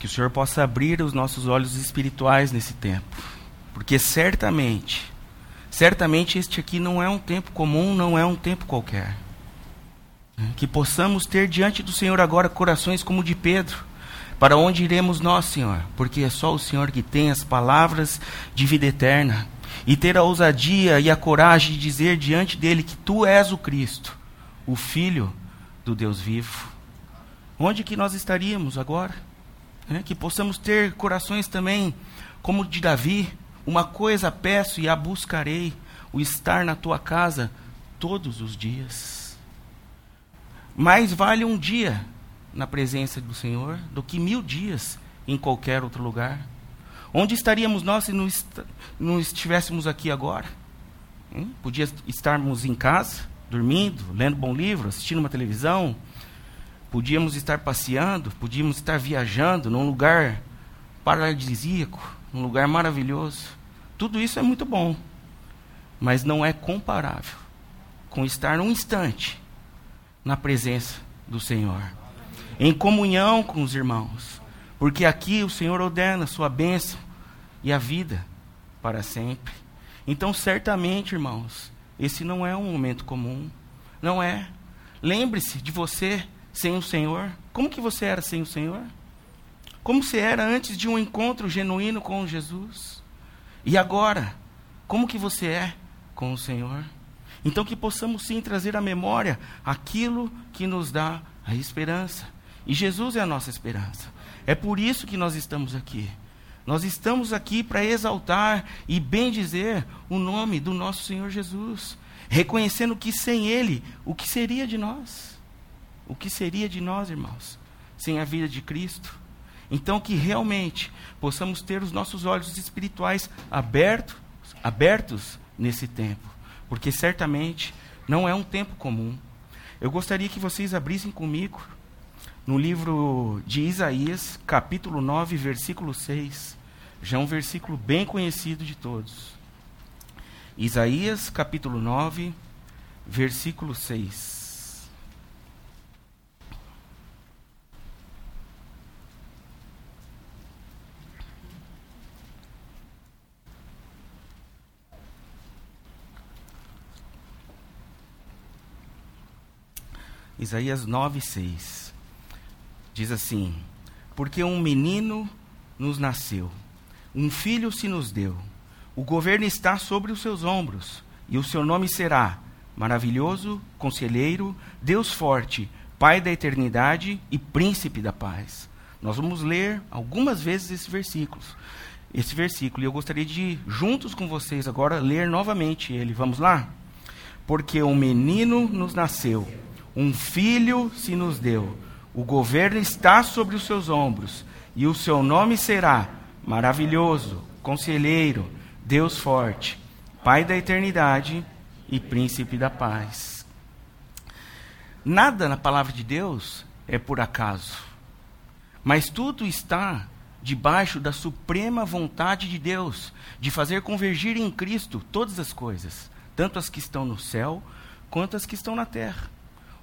Que o Senhor possa abrir os nossos olhos espirituais nesse tempo. Porque certamente, certamente este aqui não é um tempo comum, não é um tempo qualquer. Que possamos ter diante do Senhor agora corações como o de Pedro. Para onde iremos nós, Senhor? Porque é só o Senhor que tem as palavras de vida eterna. E ter a ousadia e a coragem de dizer diante dele que tu és o Cristo, o Filho do Deus vivo. Onde que nós estaríamos agora? É, que possamos ter corações também como o de Davi. Uma coisa peço e a buscarei, o estar na tua casa todos os dias. Mais vale um dia na presença do Senhor do que mil dias em qualquer outro lugar. Onde estaríamos nós se não, est não estivéssemos aqui agora? Hum? Podia estarmos em casa, dormindo, lendo bom livro, assistindo uma televisão, Podíamos estar passeando, podíamos estar viajando num lugar paradisíaco, num lugar maravilhoso. Tudo isso é muito bom, mas não é comparável com estar um instante na presença do Senhor, em comunhão com os irmãos, porque aqui o Senhor ordena a sua bênção e a vida para sempre. Então, certamente, irmãos, esse não é um momento comum, não é. Lembre-se de você sem o Senhor? Como que você era sem o Senhor? Como você era antes de um encontro genuíno com Jesus? E agora, como que você é com o Senhor? Então que possamos sim trazer à memória aquilo que nos dá a esperança. E Jesus é a nossa esperança. É por isso que nós estamos aqui. Nós estamos aqui para exaltar e bendizer o nome do nosso Senhor Jesus, reconhecendo que sem Ele, o que seria de nós? O que seria de nós, irmãos, sem a vida de Cristo? Então, que realmente possamos ter os nossos olhos espirituais abertos, abertos nesse tempo, porque certamente não é um tempo comum. Eu gostaria que vocês abrissem comigo no livro de Isaías, capítulo 9, versículo 6. Já é um versículo bem conhecido de todos. Isaías, capítulo 9, versículo 6. Isaías 9, 6. Diz assim: Porque um menino nos nasceu, um filho se nos deu, o governo está sobre os seus ombros, e o seu nome será Maravilhoso, Conselheiro, Deus Forte, Pai da Eternidade e Príncipe da Paz. Nós vamos ler algumas vezes esse versículo. Esse versículo, e eu gostaria de, juntos com vocês agora, ler novamente ele. Vamos lá? Porque um menino nos nasceu um filho se nos deu, o governo está sobre os seus ombros, e o seu nome será Maravilhoso, Conselheiro, Deus Forte, Pai da Eternidade e Príncipe da Paz. Nada na palavra de Deus é por acaso, mas tudo está debaixo da suprema vontade de Deus de fazer convergir em Cristo todas as coisas, tanto as que estão no céu quanto as que estão na terra.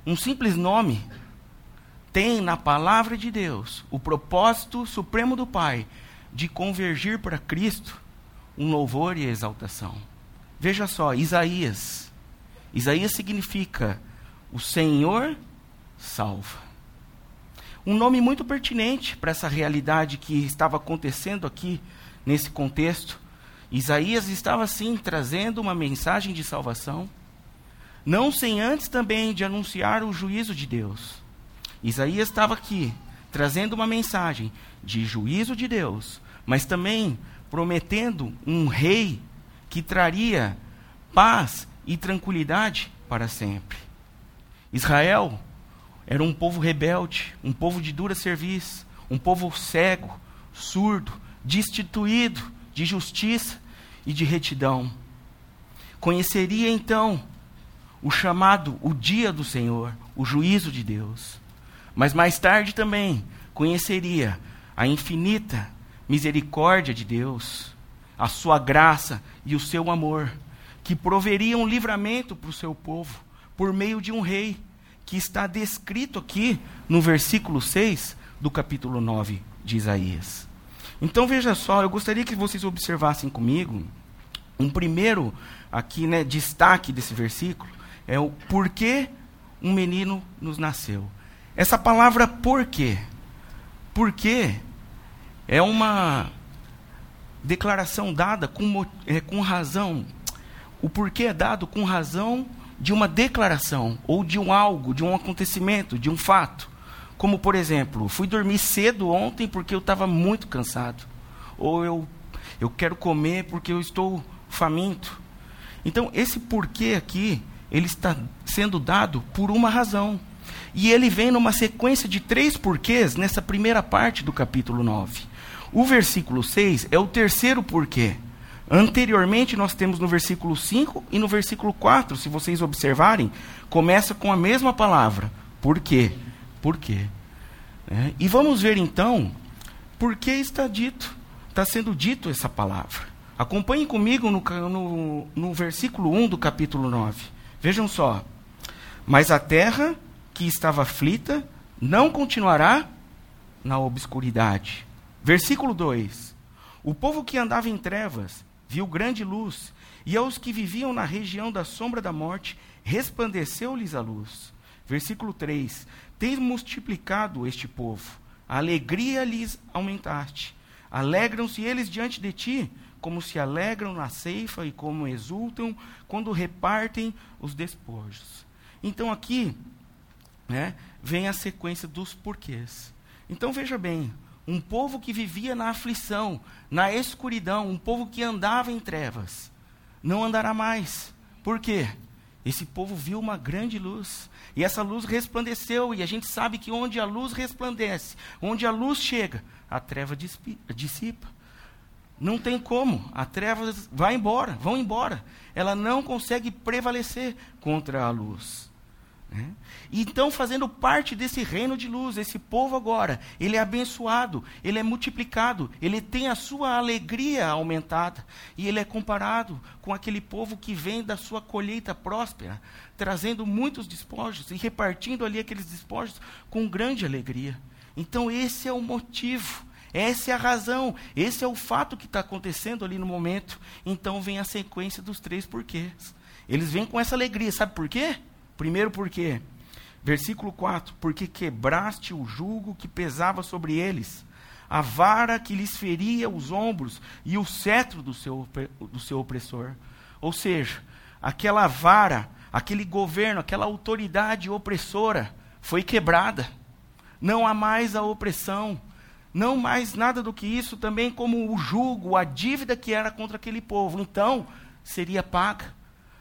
Um simples nome tem na palavra de Deus o propósito supremo do Pai de convergir para Cristo um louvor e exaltação. Veja só, Isaías. Isaías significa o Senhor salva. Um nome muito pertinente para essa realidade que estava acontecendo aqui nesse contexto. Isaías estava sim trazendo uma mensagem de salvação não sem antes também de anunciar o juízo de Deus. Isaías estava aqui, trazendo uma mensagem de juízo de Deus, mas também prometendo um rei que traria paz e tranquilidade para sempre. Israel era um povo rebelde, um povo de dura serviço, um povo cego, surdo, destituído de justiça e de retidão. Conheceria então o chamado, o dia do Senhor, o juízo de Deus. Mas mais tarde também conheceria a infinita misericórdia de Deus, a sua graça e o seu amor, que proveriam um livramento para o seu povo por meio de um rei, que está descrito aqui no versículo 6 do capítulo 9 de de Isaías. Então veja só, eu gostaria que vocês observassem comigo um primeiro aqui, né, destaque desse versículo é o porquê um menino nos nasceu. Essa palavra porquê, porquê é uma declaração dada com, é, com razão. O porquê é dado com razão de uma declaração ou de um algo, de um acontecimento, de um fato. Como, por exemplo, fui dormir cedo ontem porque eu estava muito cansado. Ou eu, eu quero comer porque eu estou faminto. Então, esse porquê aqui, ele está sendo dado por uma razão. E ele vem numa sequência de três porquês nessa primeira parte do capítulo 9. O versículo 6 é o terceiro porquê. Anteriormente, nós temos no versículo 5 e no versículo 4, se vocês observarem, começa com a mesma palavra. Por quê? Por quê? É, e vamos ver então por que está dito, está sendo dito essa palavra. Acompanhem comigo no, no, no versículo 1 do capítulo 9. Vejam só. Mas a terra que estava aflita não continuará na obscuridade. Versículo 2: O povo que andava em trevas viu grande luz, e aos que viviam na região da sombra da morte, resplandeceu-lhes a luz. Versículo 3: Tens multiplicado este povo, a alegria lhes aumentaste. Alegram-se eles diante de ti, como se alegram na ceifa e como exultam quando repartem os despojos. Então aqui né, vem a sequência dos porquês. Então veja bem, um povo que vivia na aflição, na escuridão, um povo que andava em trevas, não andará mais. Por quê? Esse povo viu uma grande luz, e essa luz resplandeceu, e a gente sabe que onde a luz resplandece, onde a luz chega, a treva dissipa. Não tem como, a treva vai embora, vão embora. Ela não consegue prevalecer contra a luz. Né? Então, fazendo parte desse reino de luz, esse povo agora, ele é abençoado, ele é multiplicado, ele tem a sua alegria aumentada, e ele é comparado com aquele povo que vem da sua colheita próspera, trazendo muitos despojos e repartindo ali aqueles despojos com grande alegria. Então, esse é o motivo, essa é a razão, esse é o fato que está acontecendo ali no momento. Então, vem a sequência dos três porquês. Eles vêm com essa alegria, sabe por quê? Primeiro porque, versículo 4, porque quebraste o jugo que pesava sobre eles, a vara que lhes feria os ombros e o cetro do seu, do seu opressor. Ou seja, aquela vara, aquele governo, aquela autoridade opressora foi quebrada. Não há mais a opressão, não mais nada do que isso, também como o jugo, a dívida que era contra aquele povo. Então, seria paga.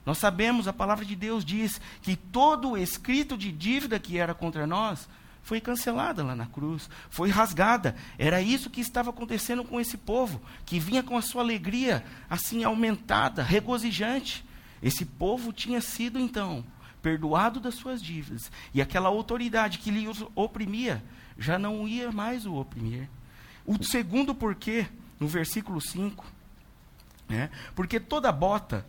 Nós sabemos, a palavra de Deus diz que todo o escrito de dívida que era contra nós foi cancelada lá na cruz, foi rasgada. Era isso que estava acontecendo com esse povo, que vinha com a sua alegria assim aumentada, regozijante. Esse povo tinha sido então perdoado das suas dívidas, e aquela autoridade que lhe oprimia já não ia mais o oprimir. O segundo porquê, no versículo 5, né? porque toda bota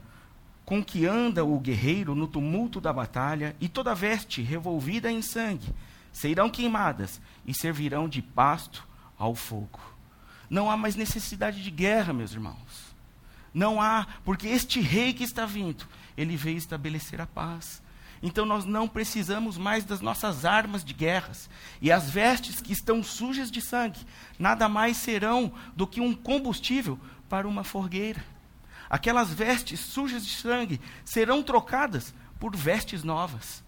com que anda o guerreiro no tumulto da batalha, e toda veste revolvida em sangue, serão queimadas e servirão de pasto ao fogo. Não há mais necessidade de guerra, meus irmãos. Não há, porque este rei que está vindo, ele veio estabelecer a paz. Então nós não precisamos mais das nossas armas de guerras. E as vestes que estão sujas de sangue, nada mais serão do que um combustível para uma fogueira. Aquelas vestes sujas de sangue serão trocadas por vestes novas.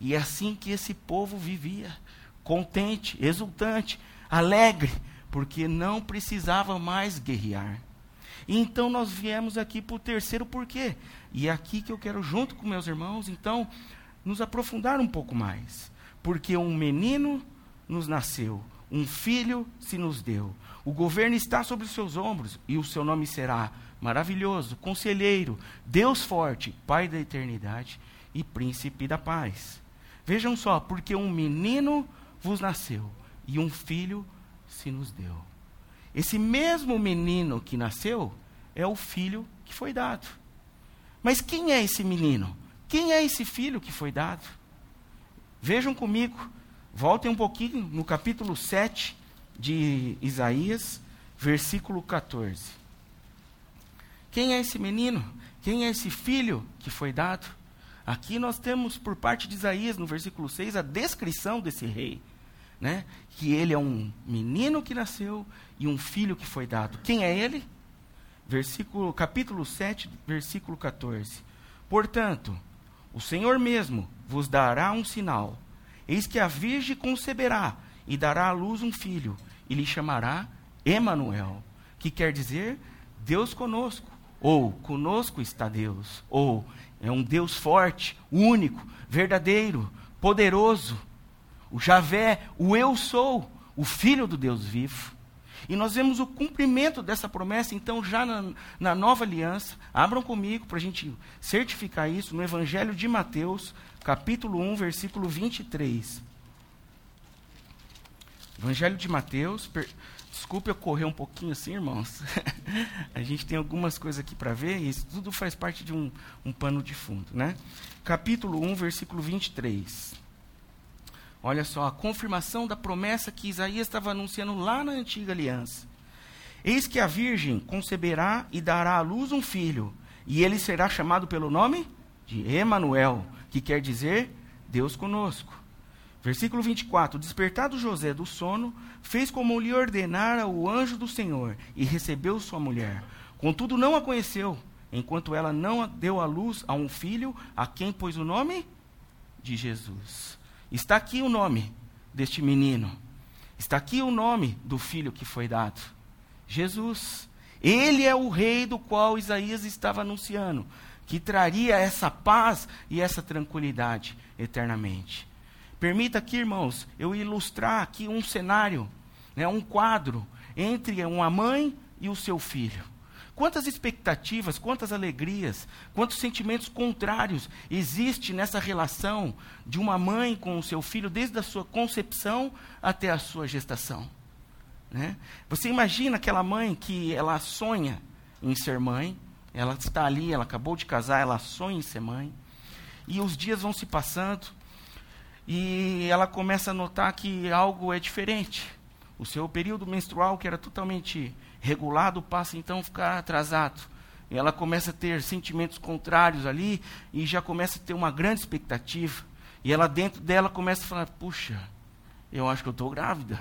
E é assim que esse povo vivia, contente, exultante, alegre, porque não precisava mais guerrear. Então nós viemos aqui para o terceiro porquê. E é aqui que eu quero, junto com meus irmãos, então, nos aprofundar um pouco mais. Porque um menino nos nasceu, um filho se nos deu. O governo está sobre os seus ombros, e o seu nome será maravilhoso, conselheiro, Deus forte, Pai da eternidade e príncipe da paz. Vejam só, porque um menino vos nasceu e um filho se nos deu. Esse mesmo menino que nasceu é o filho que foi dado. Mas quem é esse menino? Quem é esse filho que foi dado? Vejam comigo, voltem um pouquinho no capítulo 7 de Isaías, versículo 14. Quem é esse menino? Quem é esse filho que foi dado? Aqui nós temos, por parte de Isaías, no versículo 6, a descrição desse rei. Né? Que ele é um menino que nasceu e um filho que foi dado. Quem é ele? Versículo, capítulo 7, versículo 14. Portanto, o Senhor mesmo vos dará um sinal. Eis que a virgem conceberá e dará à luz um filho, e lhe chamará Emanuel, que quer dizer Deus conosco, ou conosco está Deus, ou é um Deus forte, único, verdadeiro, poderoso. O Javé, o eu sou, o filho do Deus vivo. E nós vemos o cumprimento dessa promessa, então, já na, na nova aliança. Abram comigo para a gente certificar isso no Evangelho de Mateus, capítulo 1, versículo 23. Evangelho de Mateus, per... desculpe eu correr um pouquinho assim, irmãos. a gente tem algumas coisas aqui para ver e isso tudo faz parte de um, um pano de fundo, né? Capítulo 1, versículo 23. Olha só, a confirmação da promessa que Isaías estava anunciando lá na antiga aliança. Eis que a virgem conceberá e dará à luz um filho, e ele será chamado pelo nome de Emanuel, que quer dizer Deus conosco. Versículo 24: Despertado José do sono, fez como lhe ordenara o anjo do Senhor, e recebeu sua mulher. Contudo, não a conheceu, enquanto ela não deu à luz a um filho, a quem pôs o nome de Jesus. Está aqui o nome deste menino. Está aqui o nome do filho que foi dado. Jesus. Ele é o rei do qual Isaías estava anunciando, que traria essa paz e essa tranquilidade eternamente. Permita aqui, irmãos, eu ilustrar aqui um cenário, né, um quadro entre uma mãe e o seu filho. Quantas expectativas, quantas alegrias, quantos sentimentos contrários existe nessa relação de uma mãe com o seu filho desde a sua concepção até a sua gestação? Né? Você imagina aquela mãe que ela sonha em ser mãe, ela está ali, ela acabou de casar, ela sonha em ser mãe, e os dias vão se passando, e ela começa a notar que algo é diferente. O seu período menstrual, que era totalmente regulado passa então a ficar atrasado. E ela começa a ter sentimentos contrários ali e já começa a ter uma grande expectativa. E ela dentro dela começa a falar: puxa, eu acho que eu estou grávida.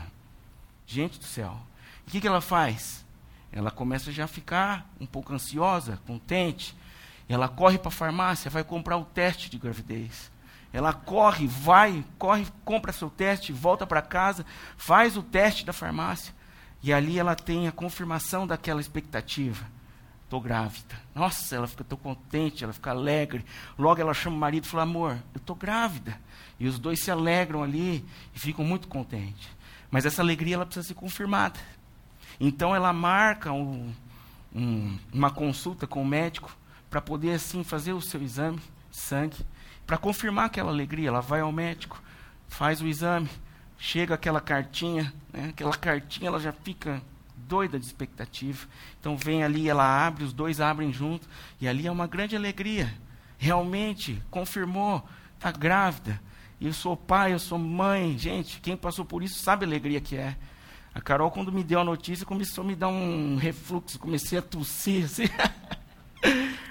Gente do céu. O que, que ela faz? Ela começa já a ficar um pouco ansiosa, contente. Ela corre para a farmácia, vai comprar o teste de gravidez. Ela corre, vai, corre, compra seu teste, volta para casa, faz o teste da farmácia. E ali ela tem a confirmação daquela expectativa. Estou grávida. Nossa, ela fica tão contente, ela fica alegre. Logo ela chama o marido e fala: Amor, eu estou grávida. E os dois se alegram ali e ficam muito contentes. Mas essa alegria ela precisa ser confirmada. Então ela marca um, um, uma consulta com o médico para poder assim fazer o seu exame de sangue, para confirmar aquela alegria. Ela vai ao médico, faz o exame, chega aquela cartinha, né? aquela cartinha ela já fica doida de expectativa. Então vem ali, ela abre, os dois abrem junto, e ali é uma grande alegria. Realmente, confirmou, está grávida. Eu sou pai, eu sou mãe. Gente, quem passou por isso sabe a alegria que é. A Carol, quando me deu a notícia, começou a me dar um refluxo, comecei a tossir. Assim.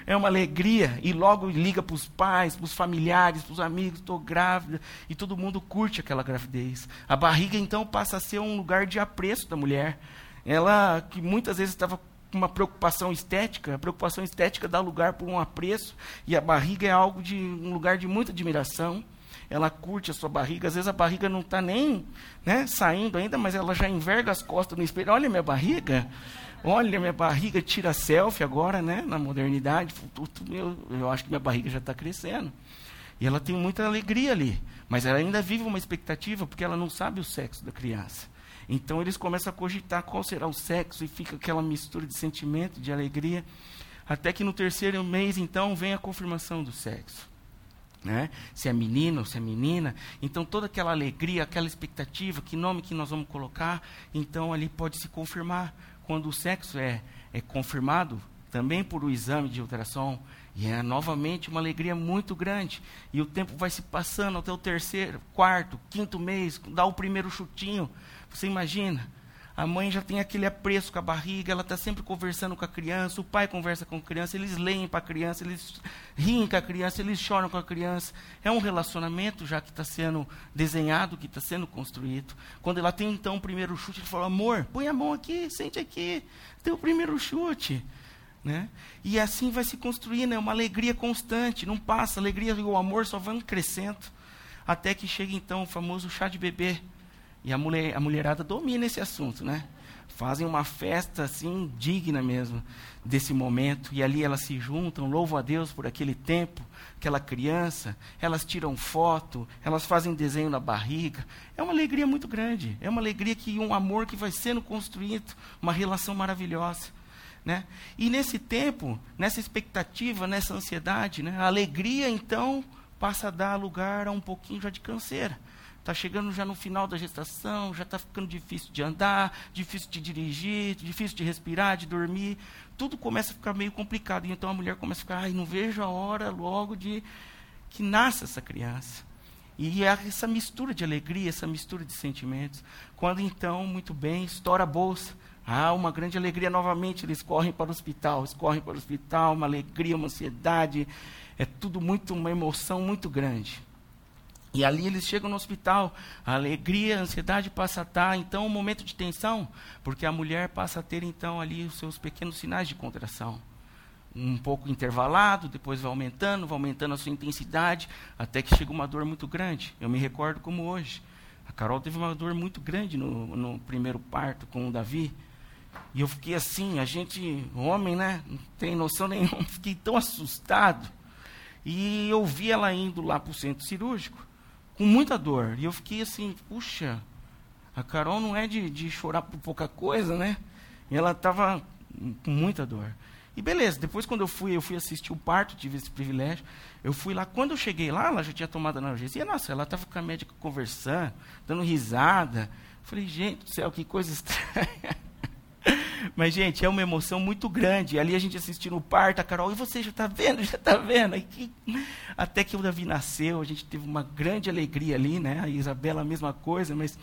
é uma alegria. E logo liga para os pais, para os familiares, para os amigos, estou grávida. E todo mundo curte aquela gravidez. A barriga, então, passa a ser um lugar de apreço da mulher. Ela, que muitas vezes estava com uma preocupação estética, a preocupação estética dá lugar para um apreço. E a barriga é algo de um lugar de muita admiração. Ela curte a sua barriga. Às vezes a barriga não está nem né, saindo ainda, mas ela já enverga as costas no espelho. Olha minha barriga. Olha, minha barriga tira selfie agora, né? Na modernidade. Eu, eu acho que minha barriga já está crescendo. E ela tem muita alegria ali. Mas ela ainda vive uma expectativa, porque ela não sabe o sexo da criança. Então eles começam a cogitar qual será o sexo, e fica aquela mistura de sentimento, de alegria. Até que no terceiro mês, então, vem a confirmação do sexo. Né? Se é menino ou se é menina. Então toda aquela alegria, aquela expectativa, que nome que nós vamos colocar, então ali pode se confirmar quando o sexo é, é confirmado, também por o exame de ultrassom, e é novamente uma alegria muito grande. E o tempo vai se passando até o terceiro, quarto, quinto mês, dá o primeiro chutinho. Você imagina? A mãe já tem aquele apreço com a barriga, ela está sempre conversando com a criança, o pai conversa com a criança, eles leem para a criança, eles riem com a criança, eles choram com a criança. É um relacionamento já que está sendo desenhado, que está sendo construído. Quando ela tem então o primeiro chute, ele fala: amor, põe a mão aqui, sente aqui, tem o primeiro chute. Né? E assim vai se construindo, é uma alegria constante, não passa, a alegria e o amor só vão crescendo, até que chega então o famoso chá de bebê e a, mulher, a mulherada domina esse assunto, né? Fazem uma festa assim digna mesmo desse momento e ali elas se juntam, louvam a Deus por aquele tempo, aquela criança, elas tiram foto, elas fazem desenho na barriga. É uma alegria muito grande, é uma alegria que um amor que vai sendo construído, uma relação maravilhosa. Né? E nesse tempo, nessa expectativa, nessa ansiedade, né, a alegria então passa a dar lugar a um pouquinho já de canseira. Está chegando já no final da gestação, já está ficando difícil de andar, difícil de dirigir, difícil de respirar, de dormir. Tudo começa a ficar meio complicado. E então a mulher começa a ficar, ai, não vejo a hora logo de que nasça essa criança. E é essa mistura de alegria, essa mistura de sentimentos. Quando então, muito bem, estoura a bolsa. Ah, uma grande alegria novamente, eles correm para o hospital, correm para o hospital, uma alegria, uma ansiedade, é tudo muito, uma emoção muito grande. E ali eles chegam no hospital, a alegria, a ansiedade passa a estar, então, um momento de tensão, porque a mulher passa a ter, então, ali os seus pequenos sinais de contração. Um pouco intervalado, depois vai aumentando, vai aumentando a sua intensidade, até que chega uma dor muito grande. Eu me recordo como hoje. A Carol teve uma dor muito grande no, no primeiro parto com o Davi. E eu fiquei assim, a gente, homem, né? Não tem noção nenhuma, fiquei tão assustado. E eu vi ela indo lá para o centro cirúrgico com muita dor. E eu fiquei assim, puxa, a Carol não é de, de chorar por pouca coisa, né? E ela estava com muita dor. E beleza, depois quando eu fui, eu fui assistir o parto, tive esse privilégio. Eu fui lá, quando eu cheguei lá, ela já tinha tomado analgesia. Nossa, ela estava com a médica conversando, dando risada. falei, gente do céu, que coisa estranha. Mas, gente, é uma emoção muito grande. Ali a gente assistindo o parto, a Carol, e você já está vendo, já está vendo? Que... Até que o Davi nasceu, a gente teve uma grande alegria ali, né? A Isabela, a mesma coisa, mas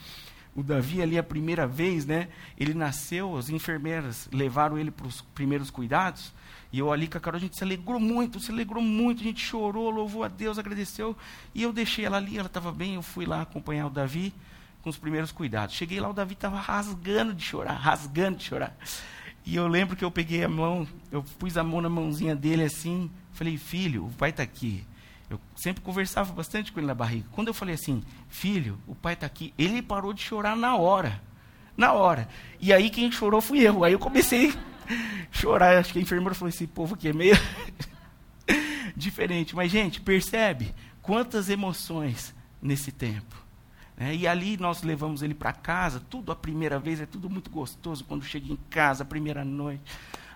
o Davi ali a primeira vez, né? Ele nasceu, as enfermeiras levaram ele para os primeiros cuidados. E eu ali com a Carol, a gente se alegrou muito, se alegrou muito, a gente chorou, louvou a Deus, agradeceu. E eu deixei ela ali, ela estava bem, eu fui lá acompanhar o Davi com os primeiros cuidados. Cheguei lá, o Davi estava rasgando de chorar, rasgando de chorar. E eu lembro que eu peguei a mão, eu pus a mão na mãozinha dele assim, falei, filho, o pai está aqui. Eu sempre conversava bastante com ele na barriga. Quando eu falei assim, filho, o pai está aqui, ele parou de chorar na hora. Na hora. E aí quem chorou fui eu. Aí eu comecei a chorar. Acho que a enfermeira falou: esse povo aqui é meio diferente. Mas, gente, percebe quantas emoções nesse tempo. É, e ali nós levamos ele para casa, tudo a primeira vez, é tudo muito gostoso quando chega em casa, a primeira noite.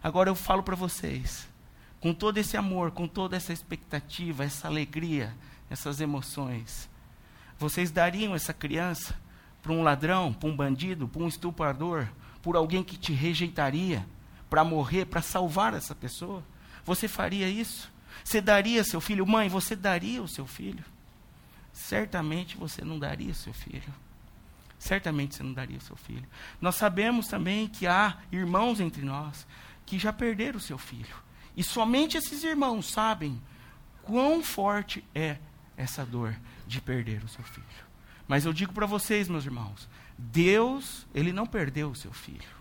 Agora eu falo para vocês, com todo esse amor, com toda essa expectativa, essa alegria, essas emoções, vocês dariam essa criança para um ladrão, para um bandido, para um estuprador, por alguém que te rejeitaria, para morrer, para salvar essa pessoa? Você faria isso? Você daria seu filho? Mãe, você daria o seu filho? Certamente você não daria o seu filho. Certamente você não daria o seu filho. Nós sabemos também que há irmãos entre nós que já perderam o seu filho. E somente esses irmãos sabem quão forte é essa dor de perder o seu filho. Mas eu digo para vocês, meus irmãos, Deus, ele não perdeu o seu filho.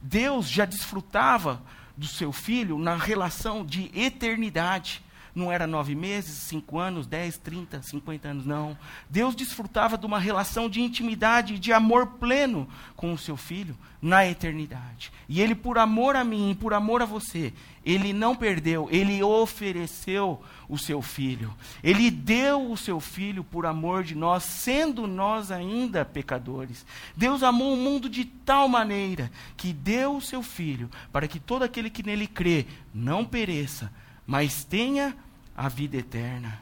Deus já desfrutava do seu filho na relação de eternidade não era nove meses, cinco anos, dez, trinta, cinquenta anos, não. Deus desfrutava de uma relação de intimidade, de amor pleno com o seu filho na eternidade. E ele, por amor a mim, por amor a você, ele não perdeu, ele ofereceu o seu filho. Ele deu o seu filho por amor de nós, sendo nós ainda pecadores. Deus amou o mundo de tal maneira que deu o seu filho para que todo aquele que nele crê não pereça, mas tenha a vida eterna.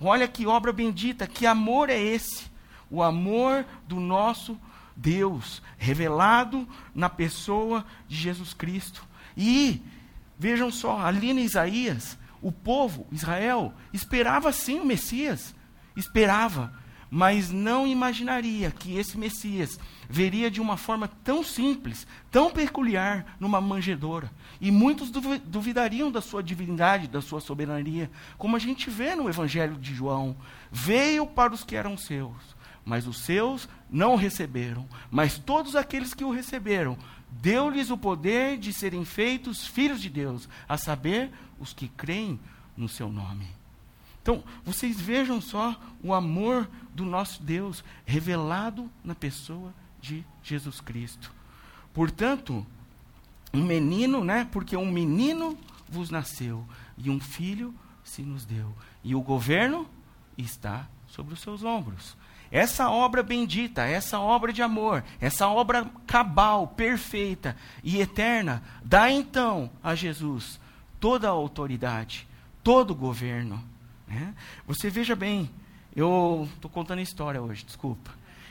Olha que obra bendita, que amor é esse? O amor do nosso Deus, revelado na pessoa de Jesus Cristo. E, vejam só, ali em Isaías, o povo, Israel, esperava sim o Messias, esperava, mas não imaginaria que esse Messias veria de uma forma tão simples, tão peculiar, numa manjedoura. E muitos duvidariam da sua divindade, da sua soberania, como a gente vê no Evangelho de João. Veio para os que eram seus, mas os seus não o receberam. Mas todos aqueles que o receberam, deu-lhes o poder de serem feitos filhos de Deus, a saber, os que creem no seu nome. Então, vocês vejam só o amor do nosso Deus revelado na pessoa de Jesus Cristo. Portanto, um menino, né? Porque um menino vos nasceu e um filho se nos deu. E o governo está sobre os seus ombros. Essa obra bendita, essa obra de amor, essa obra cabal, perfeita e eterna, dá então a Jesus toda a autoridade, todo o governo. Né? Você veja bem, eu estou contando história hoje, desculpa.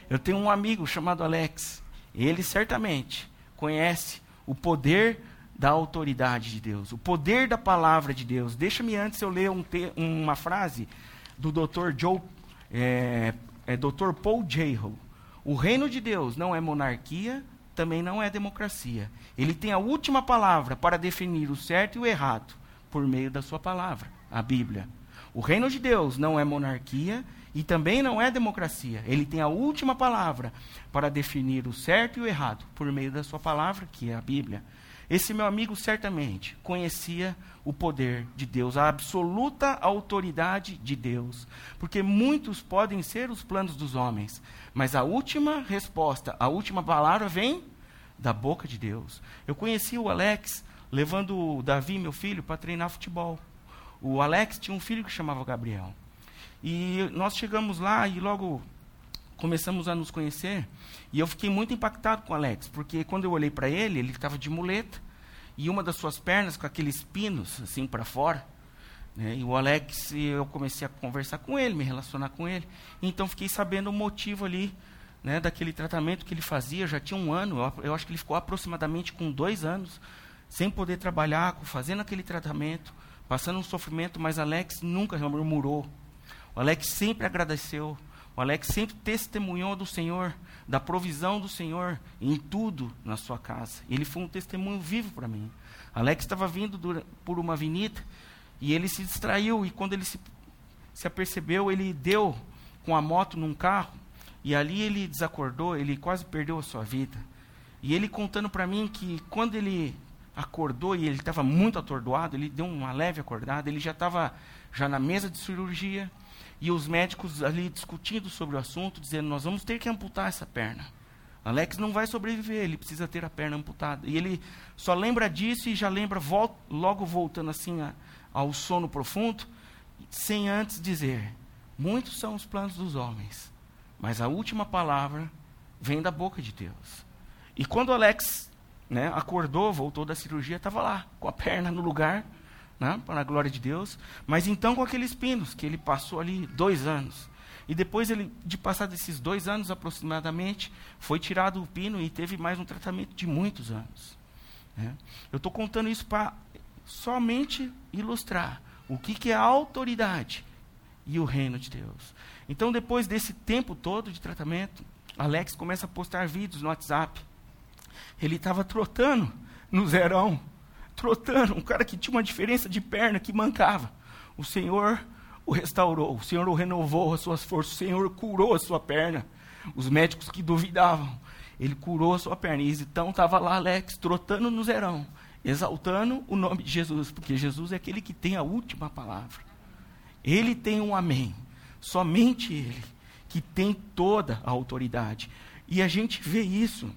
Eu tenho um amigo chamado Alex. Ele certamente conhece o poder da autoridade de Deus, o poder da palavra de Deus. Deixa-me antes eu ler um uma frase do Dr. Joe, é, é Dr. Paul Jayho. O reino de Deus não é monarquia, também não é democracia. Ele tem a última palavra para definir o certo e o errado por meio da sua palavra, a Bíblia. O reino de Deus não é monarquia e também não é democracia. Ele tem a última palavra para definir o certo e o errado por meio da sua palavra, que é a Bíblia. Esse meu amigo certamente conhecia o poder de Deus, a absoluta autoridade de Deus, porque muitos podem ser os planos dos homens, mas a última resposta, a última palavra vem da boca de Deus. Eu conheci o Alex levando o Davi, meu filho, para treinar futebol. O Alex tinha um filho que chamava Gabriel. E nós chegamos lá e logo começamos a nos conhecer. E eu fiquei muito impactado com o Alex, porque quando eu olhei para ele, ele estava de muleta e uma das suas pernas com aqueles pinos assim para fora. Né? E o Alex, eu comecei a conversar com ele, me relacionar com ele. Então fiquei sabendo o motivo ali né, daquele tratamento que ele fazia. Já tinha um ano, eu, eu acho que ele ficou aproximadamente com dois anos sem poder trabalhar, fazendo aquele tratamento passando um sofrimento, mas Alex nunca murmurou. O Alex sempre agradeceu. O Alex sempre testemunhou do Senhor, da provisão do Senhor em tudo na sua casa. Ele foi um testemunho vivo para mim. Alex estava vindo por uma avenida e ele se distraiu e quando ele se, se apercebeu, ele deu com a moto num carro e ali ele desacordou, ele quase perdeu a sua vida. E ele contando para mim que quando ele acordou e ele estava muito atordoado, ele deu uma leve acordada, ele já estava já na mesa de cirurgia e os médicos ali discutindo sobre o assunto, dizendo: Nós vamos ter que amputar essa perna. Alex não vai sobreviver, ele precisa ter a perna amputada. E ele só lembra disso e já lembra, logo voltando assim a, ao sono profundo, sem antes dizer: Muitos são os planos dos homens, mas a última palavra vem da boca de Deus. E quando Alex né, acordou, voltou da cirurgia, estava lá, com a perna no lugar, né, para a glória de Deus. Mas então com aqueles pinos, que ele passou ali dois anos. E depois ele, de passar desses dois anos aproximadamente, foi tirado o pino e teve mais um tratamento de muitos anos. Né. Eu estou contando isso para somente ilustrar o que, que é a autoridade e o reino de Deus. Então, depois desse tempo todo de tratamento, Alex começa a postar vídeos no WhatsApp ele estava trotando no zerão. Trotando. Um cara que tinha uma diferença de perna, que mancava. O Senhor o restaurou. O Senhor o renovou as suas forças. O Senhor curou a sua perna. Os médicos que duvidavam. Ele curou a sua perna. E então estava lá Alex, trotando no zerão. Exaltando o nome de Jesus. Porque Jesus é aquele que tem a última palavra. Ele tem um amém. Somente Ele. Que tem toda a autoridade. E a gente vê isso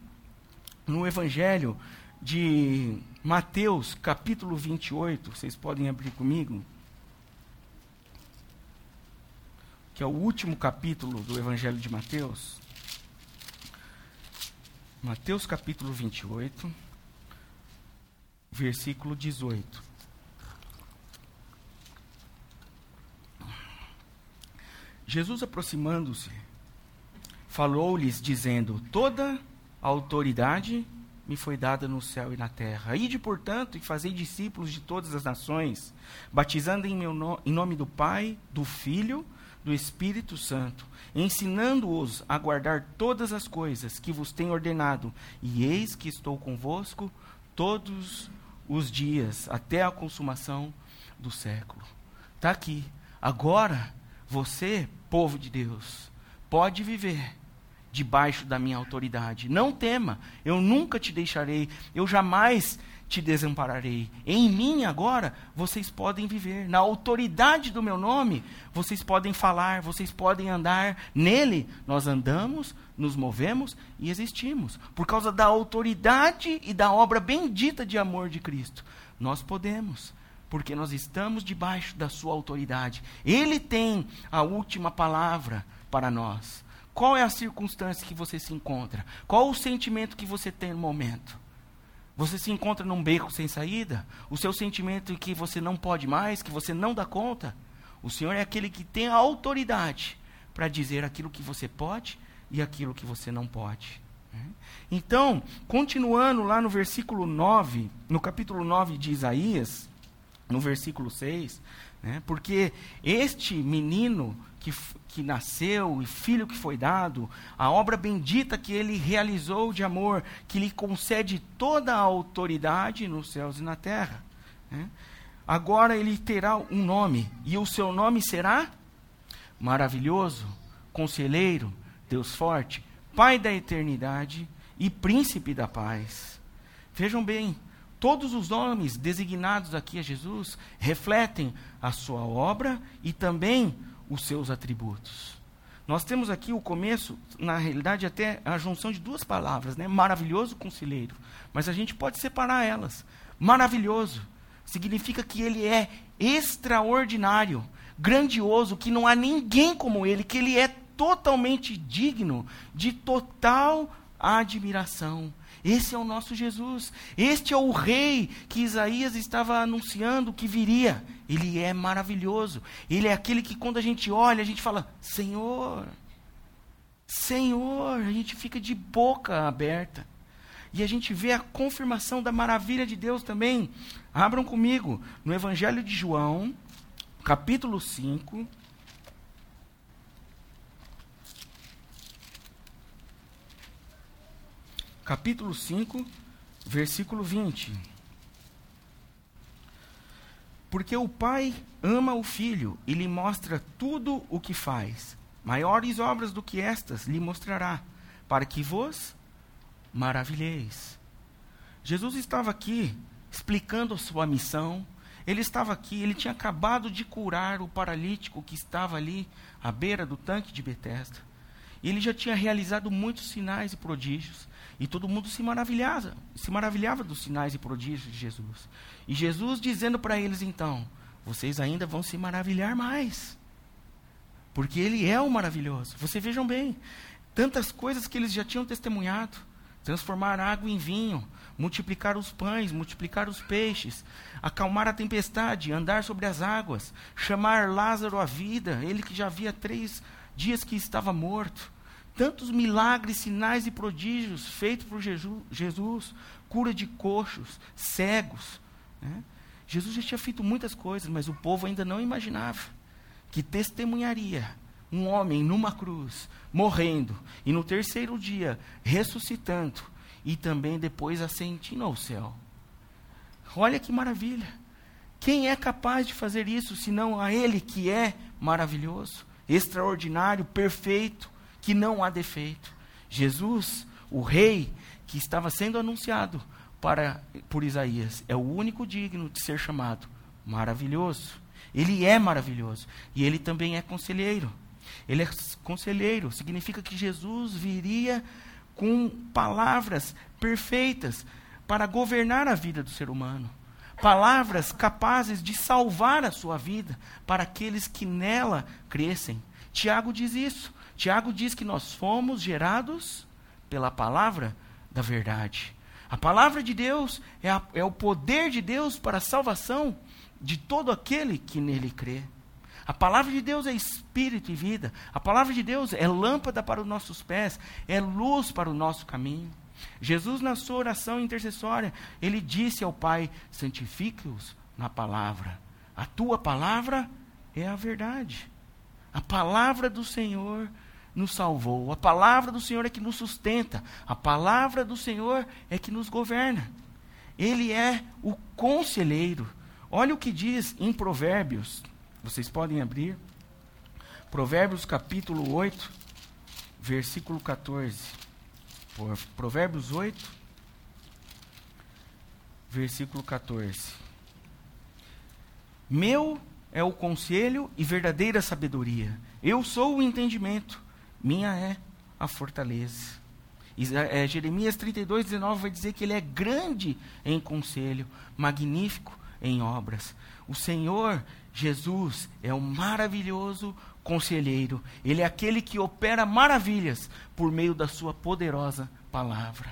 no Evangelho de Mateus, capítulo 28, vocês podem abrir comigo, que é o último capítulo do Evangelho de Mateus. Mateus, capítulo 28, versículo 18. Jesus aproximando-se, falou-lhes, dizendo: Toda a autoridade me foi dada no céu e na terra. Ide, portanto, e fazei discípulos de todas as nações, batizando em, meu no, em nome do Pai, do Filho, do Espírito Santo, ensinando-os a guardar todas as coisas que vos tenho ordenado, e eis que estou convosco todos os dias, até a consumação do século. Está aqui. Agora, você, povo de Deus, pode viver debaixo da minha autoridade. Não tema, eu nunca te deixarei, eu jamais te desampararei. Em mim agora vocês podem viver. Na autoridade do meu nome, vocês podem falar, vocês podem andar. Nele nós andamos, nos movemos e existimos. Por causa da autoridade e da obra bendita de amor de Cristo. Nós podemos porque nós estamos debaixo da sua autoridade. Ele tem a última palavra para nós. Qual é a circunstância que você se encontra? Qual o sentimento que você tem no momento? Você se encontra num beco sem saída? O seu sentimento é que você não pode mais, que você não dá conta? O Senhor é aquele que tem a autoridade para dizer aquilo que você pode e aquilo que você não pode. Então, continuando lá no versículo 9, no capítulo 9 de Isaías, no versículo 6, né, porque este menino que, que nasceu e filho que foi dado, a obra bendita que ele realizou de amor, que lhe concede toda a autoridade nos céus e na terra. Né? Agora ele terá um nome, e o seu nome será Maravilhoso, Conselheiro, Deus Forte, Pai da Eternidade e Príncipe da Paz. Vejam bem, todos os nomes designados aqui a Jesus refletem a sua obra e também os seus atributos. Nós temos aqui o começo, na realidade, até a junção de duas palavras, né? Maravilhoso conselheiro. Mas a gente pode separar elas. Maravilhoso significa que ele é extraordinário, grandioso, que não há ninguém como ele, que ele é totalmente digno de total admiração. Esse é o nosso Jesus. Este é o rei que Isaías estava anunciando que viria. Ele é maravilhoso. Ele é aquele que quando a gente olha, a gente fala: Senhor, Senhor, a gente fica de boca aberta. E a gente vê a confirmação da maravilha de Deus também. Abram comigo no Evangelho de João, capítulo 5. Capítulo 5, versículo 20. Porque o Pai ama o Filho e lhe mostra tudo o que faz. Maiores obras do que estas lhe mostrará, para que vos maravilheis. Jesus estava aqui explicando a sua missão. Ele estava aqui, ele tinha acabado de curar o paralítico que estava ali à beira do tanque de Betesda. Ele já tinha realizado muitos sinais e prodígios. E todo mundo se maravilhava, se maravilhava dos sinais e prodígios de Jesus. E Jesus dizendo para eles então: vocês ainda vão se maravilhar mais. Porque ele é o maravilhoso. Vocês vejam bem, tantas coisas que eles já tinham testemunhado: transformar água em vinho, multiplicar os pães, multiplicar os peixes, acalmar a tempestade, andar sobre as águas, chamar Lázaro à vida, ele que já havia três dias que estava morto tantos milagres, sinais e prodígios feitos por Jesus, cura de coxos, cegos. Né? Jesus já tinha feito muitas coisas, mas o povo ainda não imaginava que testemunharia um homem numa cruz, morrendo, e no terceiro dia ressuscitando, e também depois ascendendo ao céu. Olha que maravilha! Quem é capaz de fazer isso senão a Ele que é maravilhoso, extraordinário, perfeito? Que não há defeito. Jesus, o rei que estava sendo anunciado para por Isaías, é o único digno de ser chamado maravilhoso. Ele é maravilhoso e ele também é conselheiro. Ele é conselheiro, significa que Jesus viria com palavras perfeitas para governar a vida do ser humano. Palavras capazes de salvar a sua vida para aqueles que nela crescem. Tiago diz isso. Tiago diz que nós fomos gerados pela palavra da verdade. A palavra de Deus é, a, é, o poder de Deus para a salvação de todo aquele que nele crê. A palavra de Deus é espírito e vida. A palavra de Deus é lâmpada para os nossos pés, é luz para o nosso caminho. Jesus, na sua oração intercessória, ele disse ao Pai: santifique-os na palavra. A tua palavra é a verdade. A palavra do Senhor nos salvou. A palavra do Senhor é que nos sustenta. A palavra do Senhor é que nos governa. Ele é o conselheiro. Olha o que diz em Provérbios. Vocês podem abrir. Provérbios capítulo 8, versículo 14. Provérbios 8, versículo 14. Meu é o conselho e verdadeira sabedoria. Eu sou o entendimento. Minha é a fortaleza. É, Jeremias 32, 19 vai dizer que ele é grande em conselho, magnífico em obras. O Senhor Jesus é o maravilhoso conselheiro. Ele é aquele que opera maravilhas por meio da sua poderosa palavra.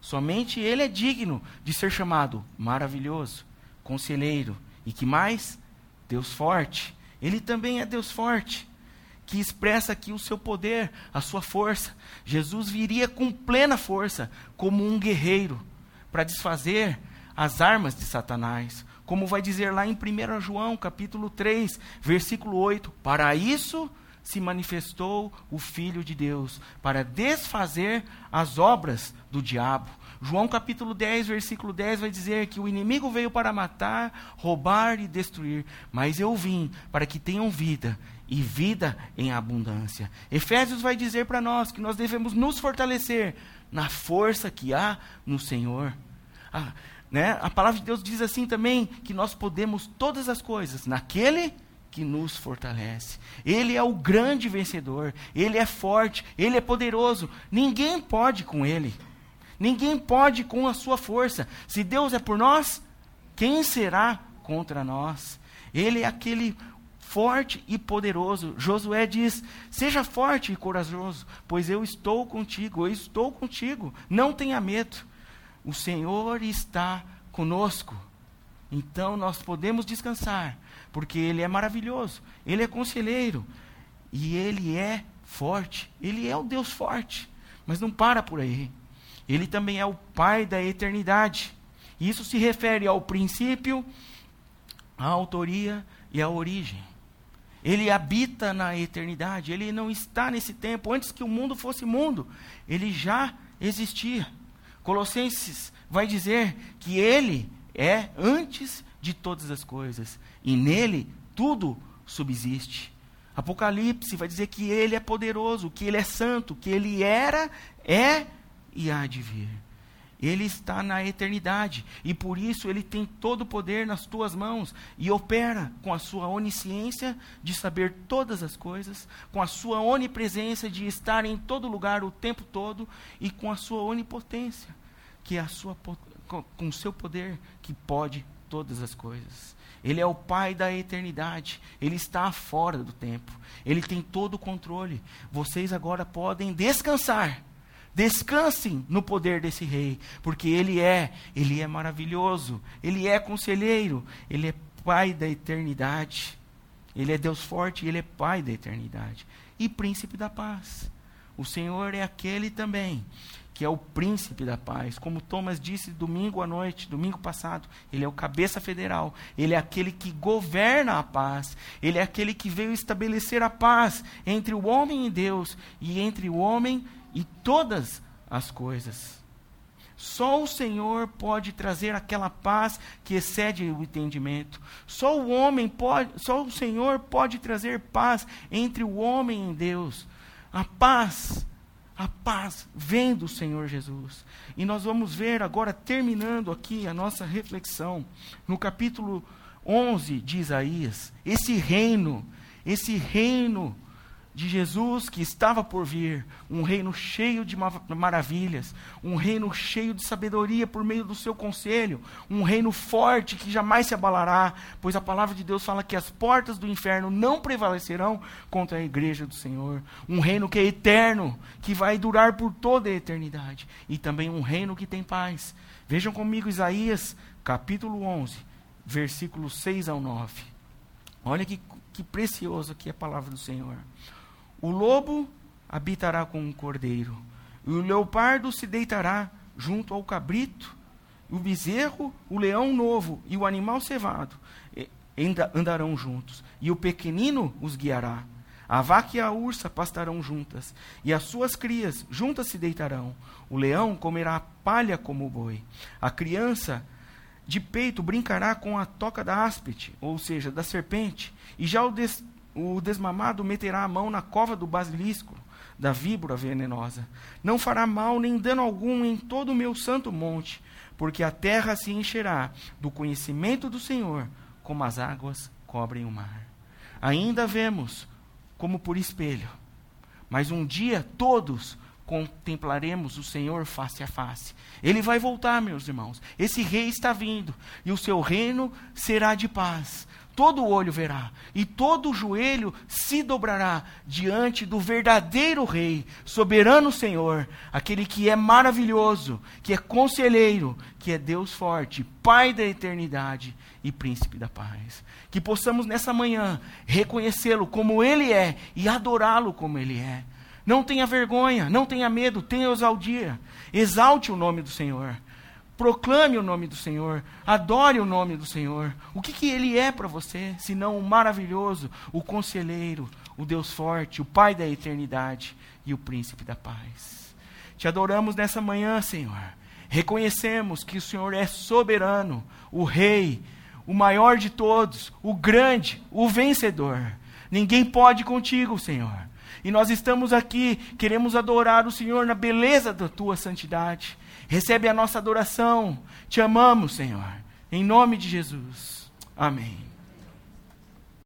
Somente ele é digno de ser chamado maravilhoso, conselheiro. E que mais? Deus forte. Ele também é Deus forte que expressa aqui o seu poder, a sua força. Jesus viria com plena força, como um guerreiro, para desfazer as armas de Satanás. Como vai dizer lá em 1 João, capítulo 3, versículo 8: Para isso se manifestou o Filho de Deus, para desfazer as obras do diabo. João capítulo 10, versículo 10 vai dizer que o inimigo veio para matar, roubar e destruir, mas eu vim para que tenham vida e vida em abundância. Efésios vai dizer para nós que nós devemos nos fortalecer na força que há no Senhor. Ah, né? A palavra de Deus diz assim também que nós podemos todas as coisas naquele que nos fortalece. Ele é o grande vencedor, ele é forte, ele é poderoso. Ninguém pode com ele. Ninguém pode com a sua força. Se Deus é por nós, quem será contra nós? Ele é aquele forte e poderoso. Josué diz: Seja forte e corajoso, pois eu estou contigo, eu estou contigo. Não tenha medo. O Senhor está conosco. Então nós podemos descansar, porque Ele é maravilhoso, Ele é conselheiro e Ele é forte. Ele é o Deus forte, mas não para por aí. Ele também é o Pai da eternidade. Isso se refere ao princípio, à autoria e à origem. Ele habita na eternidade, ele não está nesse tempo. Antes que o mundo fosse mundo, ele já existia. Colossenses vai dizer que ele é antes de todas as coisas e nele tudo subsiste. Apocalipse vai dizer que ele é poderoso, que ele é santo, que ele era, é e há de vir. Ele está na eternidade e por isso ele tem todo o poder nas tuas mãos e opera com a sua onisciência de saber todas as coisas, com a sua onipresença de estar em todo lugar o tempo todo e com a sua onipotência, que é a sua com o seu poder que pode todas as coisas. Ele é o Pai da eternidade. Ele está fora do tempo. Ele tem todo o controle. Vocês agora podem descansar Descansem no poder desse rei, porque ele é, ele é maravilhoso, ele é conselheiro, ele é pai da eternidade. Ele é Deus forte, ele é pai da eternidade e príncipe da paz. O Senhor é aquele também que é o príncipe da paz. Como Thomas disse domingo à noite, domingo passado, ele é o cabeça federal, ele é aquele que governa a paz, ele é aquele que veio estabelecer a paz entre o homem e Deus e entre o homem e todas as coisas. Só o Senhor pode trazer aquela paz que excede o entendimento. Só o homem pode, só o Senhor pode trazer paz entre o homem e Deus. A paz, a paz vem do Senhor Jesus. E nós vamos ver agora terminando aqui a nossa reflexão no capítulo 11 de Isaías, esse reino, esse reino de Jesus que estava por vir, um reino cheio de maravilhas, um reino cheio de sabedoria por meio do seu conselho, um reino forte que jamais se abalará, pois a palavra de Deus fala que as portas do inferno não prevalecerão contra a igreja do Senhor, um reino que é eterno, que vai durar por toda a eternidade, e também um reino que tem paz. Vejam comigo Isaías, capítulo 11, versículos 6 ao 9. Olha que, que precioso aqui a palavra do Senhor. O lobo habitará com o cordeiro, e o leopardo se deitará junto ao cabrito, o bezerro, o leão novo e o animal cevado andarão juntos, e o pequenino os guiará. A vaca e a ursa pastarão juntas, e as suas crias juntas se deitarão. O leão comerá palha como o boi. A criança de peito brincará com a toca da áspide, ou seja, da serpente, e já o, o desmamado meterá a mão na cova do basilisco, da víbora venenosa. Não fará mal nem dano algum em todo o meu santo monte, porque a terra se encherá do conhecimento do Senhor, como as águas cobrem o mar. Ainda vemos como por espelho, mas um dia todos contemplaremos o Senhor face a face. Ele vai voltar, meus irmãos. Esse rei está vindo e o seu reino será de paz. Todo olho verá e todo joelho se dobrará diante do verdadeiro Rei, soberano Senhor, aquele que é maravilhoso, que é conselheiro, que é Deus forte, Pai da eternidade e Príncipe da paz. Que possamos nessa manhã reconhecê-lo como Ele é e adorá-lo como Ele é não tenha vergonha, não tenha medo, tenha ousadia. Exalte o nome do Senhor. Proclame o nome do Senhor. Adore o nome do Senhor. O que, que Ele é para você, senão o maravilhoso, o conselheiro, o Deus forte, o Pai da eternidade e o Príncipe da paz. Te adoramos nessa manhã, Senhor. Reconhecemos que o Senhor é soberano, o Rei, o maior de todos, o grande, o vencedor. Ninguém pode contigo, Senhor. E nós estamos aqui, queremos adorar o Senhor na beleza da tua santidade. Recebe a nossa adoração. Te amamos, Senhor. Em nome de Jesus. Amém.